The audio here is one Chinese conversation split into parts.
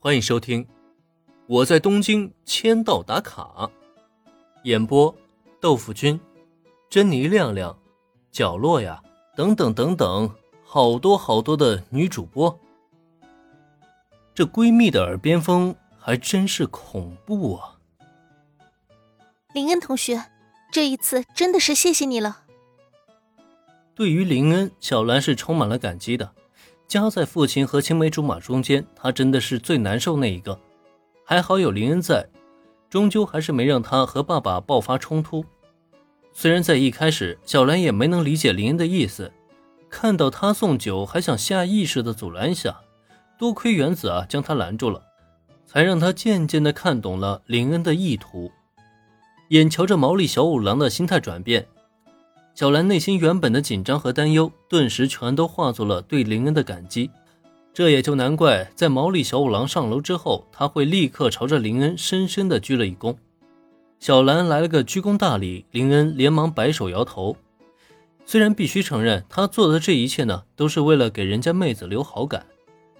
欢迎收听《我在东京签到打卡》，演播：豆腐君、珍妮亮亮、角落呀，等等等等，好多好多的女主播。这闺蜜的耳边风还真是恐怖啊！林恩同学，这一次真的是谢谢你了。对于林恩，小兰是充满了感激的。夹在父亲和青梅竹马中间，他真的是最难受那一个。还好有林恩在，终究还是没让他和爸爸爆发冲突。虽然在一开始，小兰也没能理解林恩的意思，看到他送酒还想下意识的阻拦一下，多亏原子啊将他拦住了，才让他渐渐的看懂了林恩的意图。眼瞧着毛利小五郎的心态转变。小兰内心原本的紧张和担忧，顿时全都化作了对林恩的感激。这也就难怪，在毛利小五郎上楼之后，他会立刻朝着林恩深深的鞠了一躬。小兰来了个鞠躬大礼，林恩连忙摆手摇头。虽然必须承认，他做的这一切呢，都是为了给人家妹子留好感，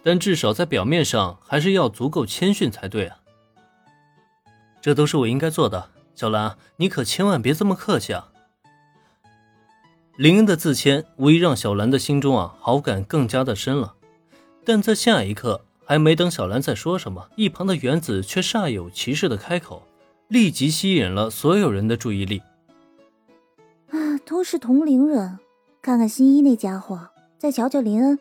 但至少在表面上还是要足够谦逊才对啊。这都是我应该做的，小兰，你可千万别这么客气啊。林恩的自谦无疑让小兰的心中啊好感更加的深了，但在下一刻，还没等小兰再说什么，一旁的原子却煞有其事的开口，立即吸引了所有人的注意力。啊，都是同龄人，看看新一那家伙，再瞧瞧林恩，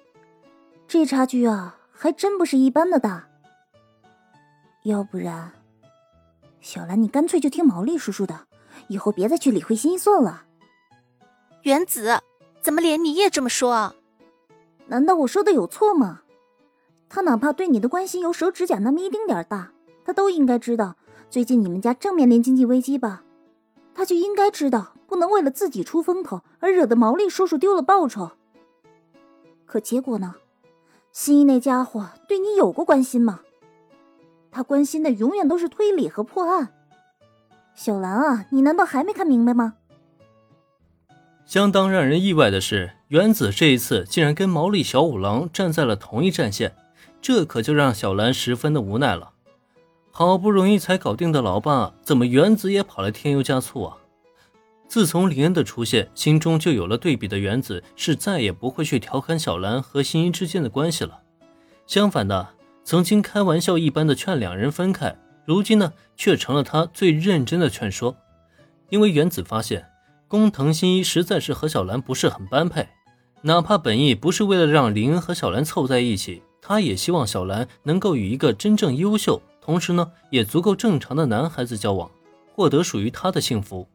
这差距啊，还真不是一般的大。要不然，小兰你干脆就听毛利叔叔的，以后别再去理会新一算了。原子，怎么连你也这么说？难道我说的有错吗？他哪怕对你的关心有手指甲那么一丁点大，他都应该知道最近你们家正面临经济危机吧？他就应该知道不能为了自己出风头而惹得毛利叔叔丢了报酬。可结果呢？新一那家伙对你有过关心吗？他关心的永远都是推理和破案。小兰啊，你难道还没看明白吗？相当让人意外的是，原子这一次竟然跟毛利小五郎站在了同一战线，这可就让小兰十分的无奈了。好不容易才搞定的老爸，怎么原子也跑来添油加醋啊？自从林恩的出现，心中就有了对比的原子是再也不会去调侃小兰和新一之间的关系了。相反的，曾经开玩笑一般的劝两人分开，如今呢，却成了他最认真的劝说，因为原子发现。工藤新一实在是和小兰不是很般配，哪怕本意不是为了让林恩和小兰凑在一起，他也希望小兰能够与一个真正优秀，同时呢也足够正常的男孩子交往，获得属于他的幸福。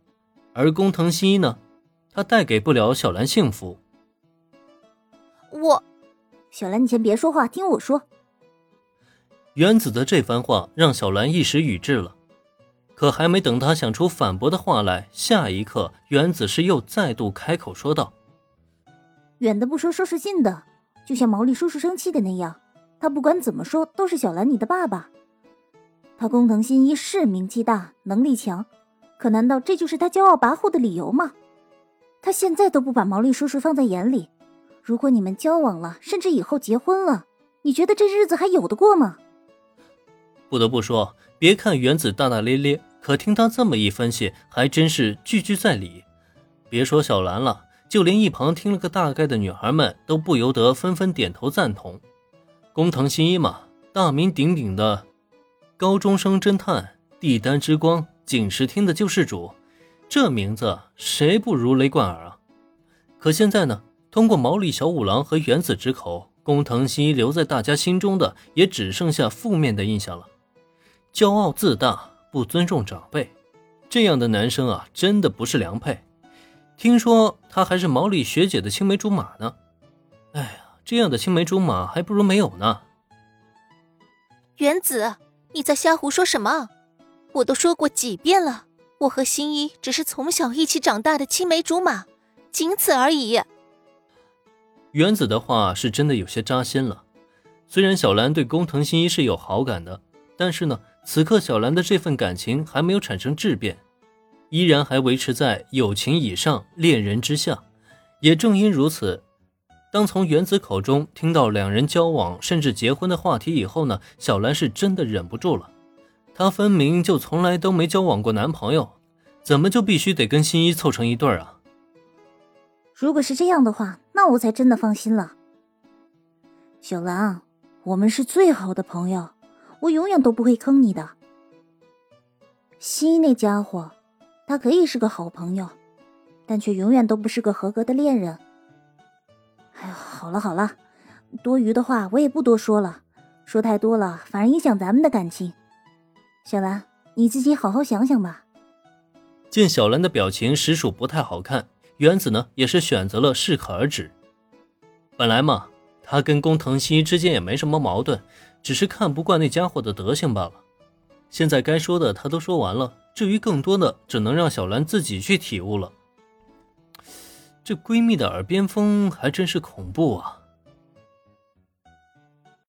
而工藤新一呢，他带给不了小兰幸福。我，小兰，你先别说话，听我说。原子的这番话让小兰一时语滞了。可还没等他想出反驳的话来，下一刻，原子是又再度开口说道：“远的不说，说是近的，就像毛利叔叔生气的那样，他不管怎么说都是小兰你的爸爸。他工藤新一是名气大，能力强，可难道这就是他骄傲跋扈的理由吗？他现在都不把毛利叔叔放在眼里。如果你们交往了，甚至以后结婚了，你觉得这日子还有的过吗？”不得不说，别看原子大大咧咧。可听他这么一分析，还真是句句在理。别说小兰了，就连一旁听了个大概的女孩们都不由得纷纷点头赞同。工藤新一嘛，大名鼎鼎的高中生侦探，帝丹之光，警视厅的救世主，这名字谁不如雷贯耳啊？可现在呢，通过毛利小五郎和原子之口，工藤新一留在大家心中的也只剩下负面的印象了，骄傲自大。不尊重长辈，这样的男生啊，真的不是良配。听说他还是毛利学姐的青梅竹马呢。哎呀，这样的青梅竹马还不如没有呢。原子，你在瞎胡说什么？我都说过几遍了，我和新一只是从小一起长大的青梅竹马，仅此而已。原子的话是真的有些扎心了。虽然小兰对工藤新一是有好感的，但是呢。此刻，小兰的这份感情还没有产生质变，依然还维持在友情以上、恋人之下。也正因如此，当从原子口中听到两人交往甚至结婚的话题以后呢，小兰是真的忍不住了。她分明就从来都没交往过男朋友，怎么就必须得跟新一凑成一对啊？如果是这样的话，那我才真的放心了。小兰，我们是最好的朋友，我永远都不会坑你的。西那家伙，他可以是个好朋友，但却永远都不是个合格的恋人。哎呀，好了好了，多余的话我也不多说了，说太多了反而影响咱们的感情。小兰，你自己好好想想吧。见小兰的表情实属不太好看，原子呢也是选择了适可而止。本来嘛，他跟工藤新之间也没什么矛盾，只是看不惯那家伙的德行罢了。现在该说的他都说完了，至于更多的，只能让小兰自己去体悟了。这闺蜜的耳边风还真是恐怖啊！